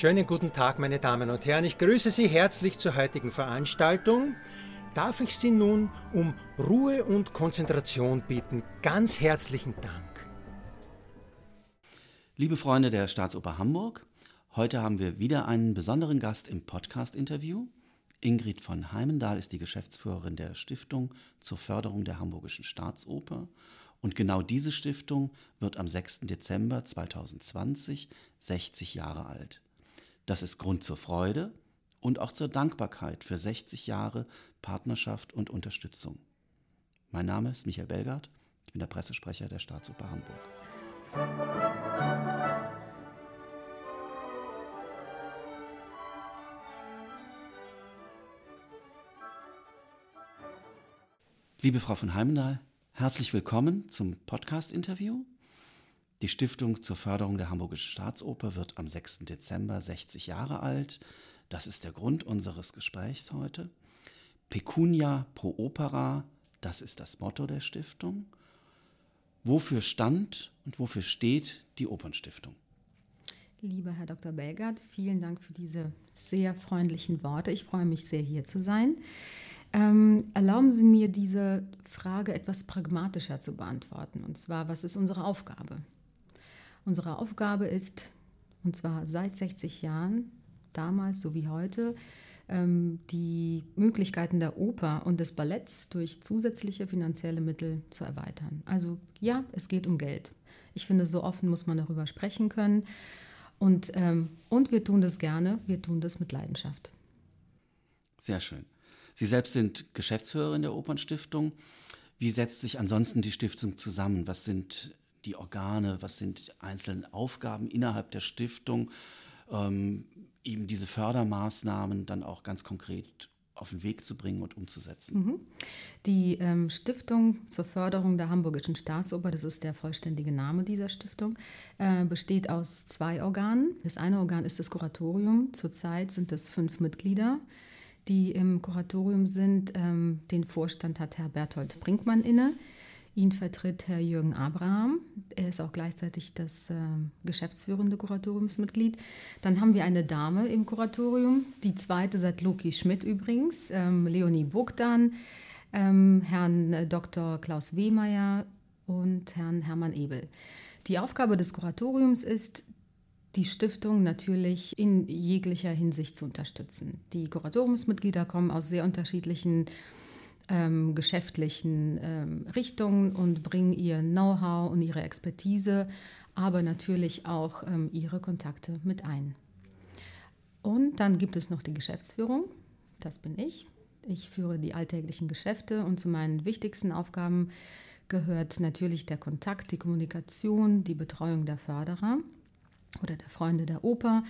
Schönen guten Tag, meine Damen und Herren. Ich grüße Sie herzlich zur heutigen Veranstaltung. Darf ich Sie nun um Ruhe und Konzentration bitten? Ganz herzlichen Dank. Liebe Freunde der Staatsoper Hamburg, heute haben wir wieder einen besonderen Gast im Podcast-Interview. Ingrid von Heimendahl ist die Geschäftsführerin der Stiftung zur Förderung der Hamburgischen Staatsoper. Und genau diese Stiftung wird am 6. Dezember 2020 60 Jahre alt. Das ist Grund zur Freude und auch zur Dankbarkeit für 60 Jahre Partnerschaft und Unterstützung. Mein Name ist Michael Belgard, ich bin der Pressesprecher der Staatsoper Hamburg. Liebe Frau von Heimendahl, herzlich willkommen zum Podcast-Interview. Die Stiftung zur Förderung der Hamburgischen Staatsoper wird am 6. Dezember 60 Jahre alt. Das ist der Grund unseres Gesprächs heute. Pecunia pro Opera, das ist das Motto der Stiftung. Wofür stand und wofür steht die Opernstiftung? Lieber Herr Dr. Belgard, vielen Dank für diese sehr freundlichen Worte. Ich freue mich sehr, hier zu sein. Ähm, erlauben Sie mir, diese Frage etwas pragmatischer zu beantworten. Und zwar, was ist unsere Aufgabe? Unsere Aufgabe ist, und zwar seit 60 Jahren, damals so wie heute, ähm, die Möglichkeiten der Oper und des Balletts durch zusätzliche finanzielle Mittel zu erweitern. Also ja, es geht um Geld. Ich finde, so offen muss man darüber sprechen können. Und, ähm, und wir tun das gerne, wir tun das mit Leidenschaft. Sehr schön. Sie selbst sind Geschäftsführerin der Opernstiftung. Wie setzt sich ansonsten die Stiftung zusammen? Was sind die Organe, was sind die einzelnen Aufgaben innerhalb der Stiftung, ähm, eben diese Fördermaßnahmen dann auch ganz konkret auf den Weg zu bringen und umzusetzen. Mhm. Die ähm, Stiftung zur Förderung der Hamburgischen Staatsoper, das ist der vollständige Name dieser Stiftung, äh, besteht aus zwei Organen. Das eine Organ ist das Kuratorium. Zurzeit sind es fünf Mitglieder, die im Kuratorium sind. Ähm, den Vorstand hat Herr Berthold Brinkmann inne. Ihn vertritt Herr Jürgen Abraham. Er ist auch gleichzeitig das äh, geschäftsführende Kuratoriumsmitglied. Dann haben wir eine Dame im Kuratorium, die zweite seit Loki Schmidt übrigens, ähm, Leonie Bogdan, ähm, Herrn äh, Dr. Klaus Wehmeier und Herrn Hermann Ebel. Die Aufgabe des Kuratoriums ist, die Stiftung natürlich in jeglicher Hinsicht zu unterstützen. Die Kuratoriumsmitglieder kommen aus sehr unterschiedlichen ähm, geschäftlichen ähm, Richtungen und bringen ihr Know-how und ihre Expertise, aber natürlich auch ähm, ihre Kontakte mit ein. Und dann gibt es noch die Geschäftsführung, das bin ich. Ich führe die alltäglichen Geschäfte und zu meinen wichtigsten Aufgaben gehört natürlich der Kontakt, die Kommunikation, die Betreuung der Förderer oder der Freunde der Oper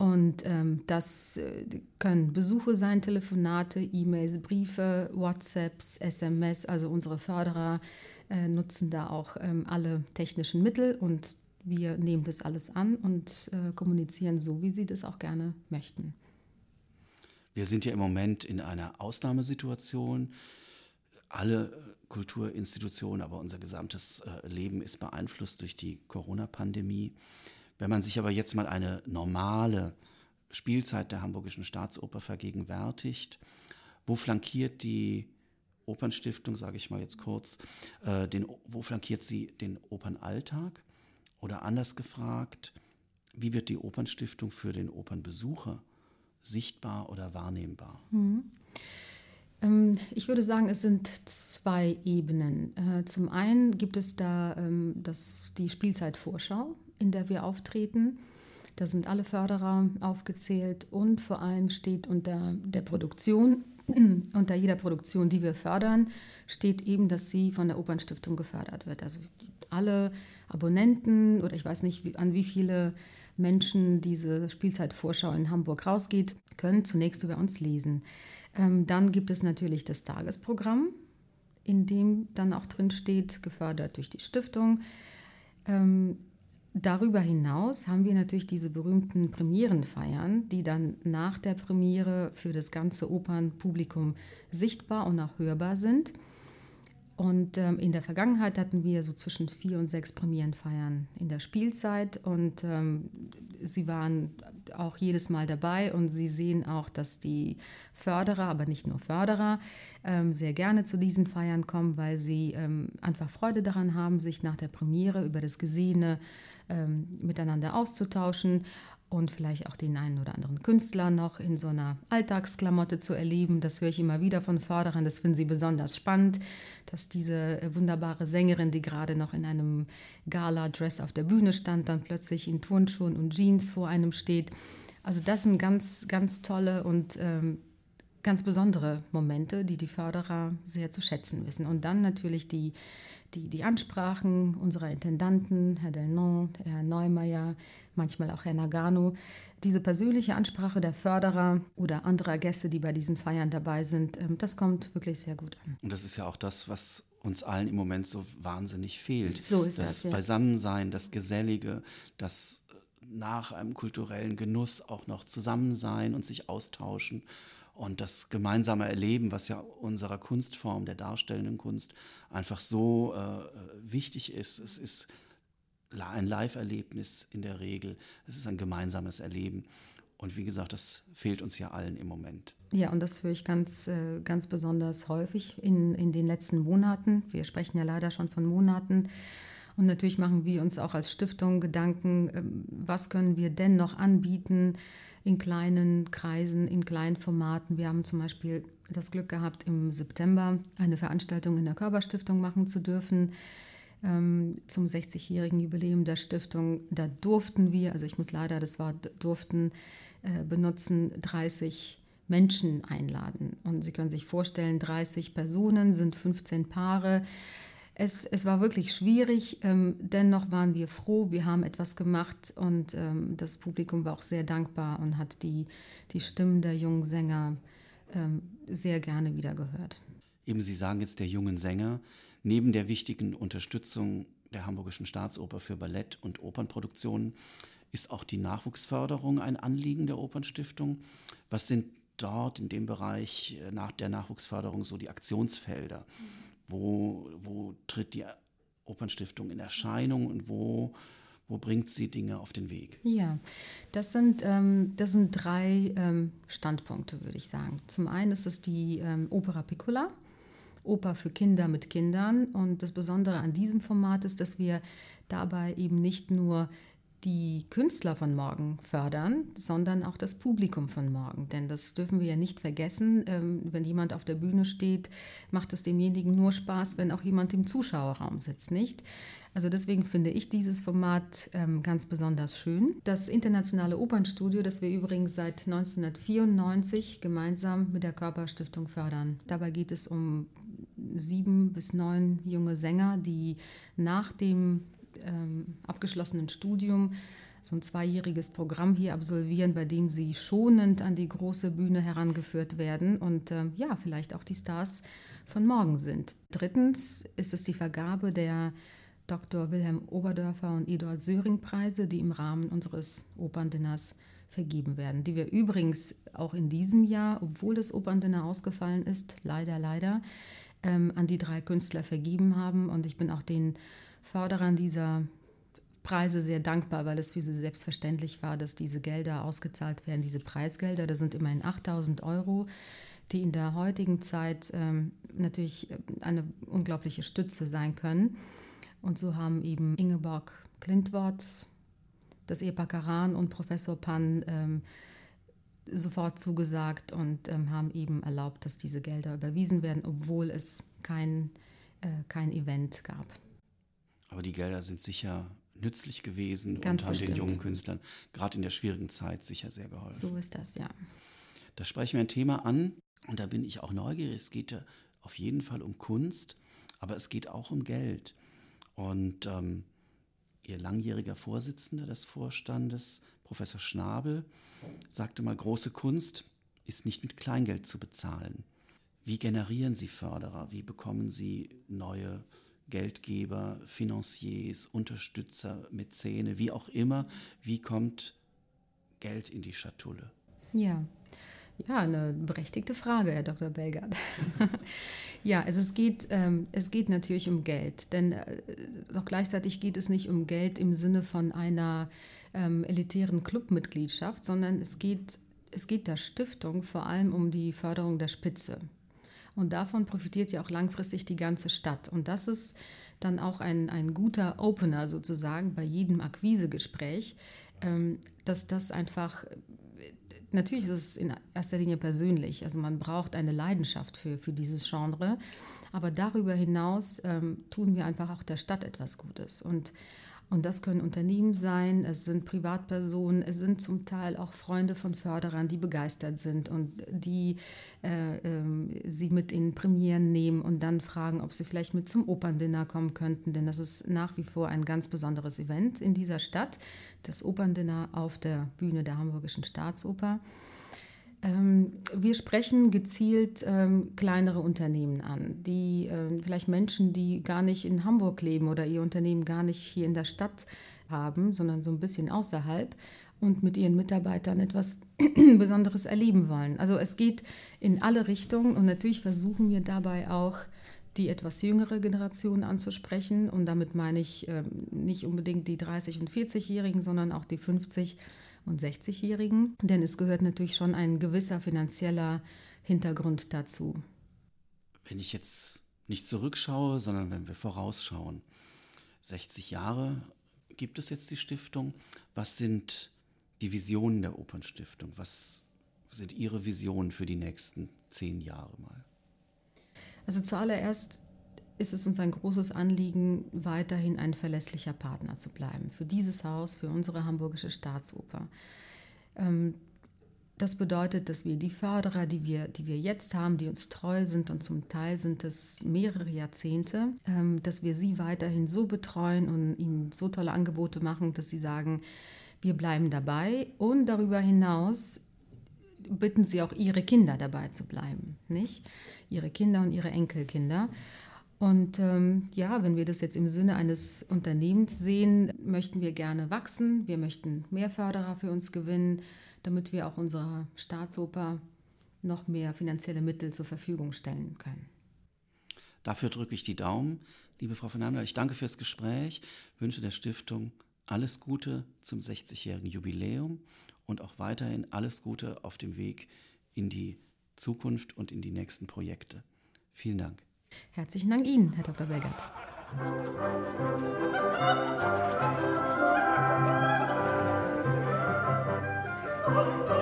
und ähm, das äh, können Besuche sein, Telefonate, E-Mails, Briefe, WhatsApps, SMS. Also unsere Förderer äh, nutzen da auch ähm, alle technischen Mittel und wir nehmen das alles an und äh, kommunizieren so, wie sie das auch gerne möchten. Wir sind ja im Moment in einer Ausnahmesituation. Alle Kulturinstitutionen, aber unser gesamtes äh, Leben ist beeinflusst durch die Corona-Pandemie. Wenn man sich aber jetzt mal eine normale Spielzeit der Hamburgischen Staatsoper vergegenwärtigt, wo flankiert die Opernstiftung, sage ich mal jetzt kurz, äh, den, wo flankiert sie den Opernalltag? Oder anders gefragt, wie wird die Opernstiftung für den Opernbesucher sichtbar oder wahrnehmbar? Mhm. Ähm, ich würde sagen, es sind zwei Ebenen. Äh, zum einen gibt es da ähm, das, die Spielzeitvorschau, in der wir auftreten. Da sind alle Förderer aufgezählt und vor allem steht unter der Produktion, unter jeder Produktion, die wir fördern, steht eben, dass sie von der Opernstiftung gefördert wird. Also alle Abonnenten oder ich weiß nicht, an wie viele Menschen diese Spielzeitvorschau in Hamburg rausgeht, können zunächst über uns lesen. Ähm, dann gibt es natürlich das Tagesprogramm, in dem dann auch drin steht, gefördert durch die Stiftung. Ähm, Darüber hinaus haben wir natürlich diese berühmten Premierenfeiern, die dann nach der Premiere für das ganze Opernpublikum sichtbar und auch hörbar sind. Und ähm, in der Vergangenheit hatten wir so zwischen vier und sechs Premierenfeiern in der Spielzeit. Und ähm, sie waren auch jedes Mal dabei. Und Sie sehen auch, dass die Förderer, aber nicht nur Förderer, ähm, sehr gerne zu diesen Feiern kommen, weil sie ähm, einfach Freude daran haben, sich nach der Premiere über das Gesehene ähm, miteinander auszutauschen und vielleicht auch den einen oder anderen Künstler noch in so einer Alltagsklamotte zu erleben. Das höre ich immer wieder von Förderern. Das finden sie besonders spannend, dass diese äh, wunderbare Sängerin, die gerade noch in einem Gala-Dress auf der Bühne stand, dann plötzlich in Turnschuhen und Jeans vor einem steht. Also das sind ganz, ganz tolle und ähm, ganz besondere Momente, die die Förderer sehr zu schätzen wissen. Und dann natürlich die die, die Ansprachen unserer Intendanten, Herr Delnon, Herr Neumeier, manchmal auch Herr Nagano, diese persönliche Ansprache der Förderer oder anderer Gäste, die bei diesen Feiern dabei sind, ähm, das kommt wirklich sehr gut an. Und das ist ja auch das, was uns allen im Moment so wahnsinnig fehlt. So ist das. Das ja. Beisammensein, das Gesellige, das nach einem kulturellen Genuss auch noch Zusammensein und sich austauschen. Und das gemeinsame Erleben, was ja unserer Kunstform, der darstellenden Kunst, einfach so äh, wichtig ist. Es ist ein Live-Erlebnis in der Regel. Es ist ein gemeinsames Erleben. Und wie gesagt, das fehlt uns ja allen im Moment. Ja, und das höre ich ganz, äh, ganz besonders häufig in, in den letzten Monaten. Wir sprechen ja leider schon von Monaten. Und natürlich machen wir uns auch als Stiftung Gedanken, ähm, was können wir denn noch anbieten in kleinen Kreisen, in kleinen Formaten. Wir haben zum Beispiel das Glück gehabt, im September eine Veranstaltung in der Körperstiftung machen zu dürfen ähm, zum 60-jährigen Jubiläum der Stiftung. Da durften wir, also ich muss leider das Wort durften äh, benutzen, 30 Menschen einladen. Und Sie können sich vorstellen, 30 Personen sind 15 Paare. Es, es war wirklich schwierig, ähm, dennoch waren wir froh, wir haben etwas gemacht und ähm, das Publikum war auch sehr dankbar und hat die, die Stimmen der jungen Sänger ähm, sehr gerne wieder gehört. Eben, Sie sagen jetzt der jungen Sänger, neben der wichtigen Unterstützung der Hamburgischen Staatsoper für Ballett- und Opernproduktionen ist auch die Nachwuchsförderung ein Anliegen der Opernstiftung. Was sind dort in dem Bereich äh, nach der Nachwuchsförderung so die Aktionsfelder? Mhm wo, wo tritt die Opernstiftung in Erscheinung und wo, wo bringt sie Dinge auf den Weg? Ja, das sind, ähm, das sind drei ähm, Standpunkte, würde ich sagen. Zum einen ist es die ähm, Opera Piccola. Oper für Kinder mit Kindern. Und das Besondere an diesem Format ist, dass wir dabei eben nicht nur die Künstler von morgen fördern, sondern auch das Publikum von morgen. Denn das dürfen wir ja nicht vergessen. Ähm, wenn jemand auf der Bühne steht, macht es demjenigen nur Spaß, wenn auch jemand im Zuschauerraum sitzt, nicht? Also deswegen finde ich dieses Format ähm, ganz besonders schön. Das Internationale Opernstudio, das wir übrigens seit 1994 gemeinsam mit der Körperstiftung fördern. Dabei geht es um sieben bis neun junge Sänger, die nach dem ähm, abgeschlossenen Studium so ein zweijähriges Programm hier absolvieren, bei dem sie schonend an die große Bühne herangeführt werden und ähm, ja, vielleicht auch die Stars von morgen sind. Drittens ist es die Vergabe der Dr. Wilhelm Oberdörfer und Eduard Söring Preise, die im Rahmen unseres Operndinners vergeben werden, die wir übrigens auch in diesem Jahr, obwohl das Operndinner ausgefallen ist, leider, leider, ähm, an die drei Künstler vergeben haben. Und ich bin auch den Förderern dieser Preise sehr dankbar, weil es für sie selbstverständlich war, dass diese Gelder ausgezahlt werden, diese Preisgelder. Das sind immerhin 8000 Euro, die in der heutigen Zeit ähm, natürlich äh, eine unglaubliche Stütze sein können. Und so haben eben Ingeborg Klintwort, das Ehepaar Karan und Professor Pann ähm, sofort zugesagt und ähm, haben eben erlaubt, dass diese Gelder überwiesen werden, obwohl es kein, äh, kein Event gab. Aber die Gelder sind sicher nützlich gewesen Ganz und haben bestimmt. den jungen Künstlern gerade in der schwierigen Zeit sicher sehr geholfen. So ist das, ja. Da sprechen wir ein Thema an und da bin ich auch neugierig. Es geht ja auf jeden Fall um Kunst, aber es geht auch um Geld. Und ähm, Ihr langjähriger Vorsitzender des Vorstandes, Professor Schnabel, sagte mal, große Kunst ist nicht mit Kleingeld zu bezahlen. Wie generieren Sie Förderer? Wie bekommen Sie neue Geldgeber, Financiers, Unterstützer, Mäzene, wie auch immer, wie kommt Geld in die Schatulle? Ja, Ja, eine berechtigte Frage, Herr Dr. Belgard. ja, also es geht, ähm, es geht natürlich um Geld, denn äh, doch gleichzeitig geht es nicht um Geld im Sinne von einer ähm, elitären Clubmitgliedschaft, sondern es geht, es geht der Stiftung vor allem um die Förderung der Spitze. Und davon profitiert ja auch langfristig die ganze Stadt. Und das ist dann auch ein, ein guter Opener sozusagen bei jedem Akquisegespräch, ähm, dass das einfach natürlich ist es in erster Linie persönlich. Also man braucht eine Leidenschaft für, für dieses Genre. Aber darüber hinaus ähm, tun wir einfach auch der Stadt etwas Gutes. Und und das können Unternehmen sein, es sind Privatpersonen, es sind zum Teil auch Freunde von Förderern, die begeistert sind und die äh, äh, sie mit in Premieren nehmen und dann fragen, ob sie vielleicht mit zum Operndinner kommen könnten. Denn das ist nach wie vor ein ganz besonderes Event in dieser Stadt, das Operndinner auf der Bühne der Hamburgischen Staatsoper. Ähm, wir sprechen gezielt ähm, kleinere Unternehmen an, die ähm, vielleicht Menschen, die gar nicht in Hamburg leben oder ihr Unternehmen gar nicht hier in der Stadt haben, sondern so ein bisschen außerhalb und mit ihren Mitarbeitern etwas Besonderes erleben wollen. Also es geht in alle Richtungen und natürlich versuchen wir dabei auch die etwas jüngere Generation anzusprechen und damit meine ich nicht unbedingt die 30 und 40-Jährigen, sondern auch die 50 und 60-Jährigen, denn es gehört natürlich schon ein gewisser finanzieller Hintergrund dazu. Wenn ich jetzt nicht zurückschaue, sondern wenn wir vorausschauen, 60 Jahre gibt es jetzt die Stiftung. Was sind die Visionen der Opernstiftung? Was sind Ihre Visionen für die nächsten zehn Jahre mal? Also zuallererst ist es uns ein großes Anliegen, weiterhin ein verlässlicher Partner zu bleiben für dieses Haus, für unsere Hamburgische Staatsoper. Ähm, das bedeutet, dass wir die Förderer, die wir, die wir jetzt haben, die uns treu sind und zum Teil sind es mehrere Jahrzehnte, ähm, dass wir sie weiterhin so betreuen und ihnen so tolle Angebote machen, dass sie sagen, wir bleiben dabei und darüber hinaus bitten sie auch ihre Kinder dabei zu bleiben, nicht? Ihre Kinder und ihre Enkelkinder. Und ähm, ja, wenn wir das jetzt im Sinne eines Unternehmens sehen, möchten wir gerne wachsen. Wir möchten mehr Förderer für uns gewinnen, damit wir auch unserer Staatsoper noch mehr finanzielle Mittel zur Verfügung stellen können. Dafür drücke ich die Daumen, liebe Frau Fernanda. Ich danke fürs Gespräch, wünsche der Stiftung alles Gute zum 60-jährigen Jubiläum und auch weiterhin alles Gute auf dem Weg in die Zukunft und in die nächsten Projekte. Vielen Dank. Herzlichen Dank Ihnen, Herr Dr. Belgert. Musik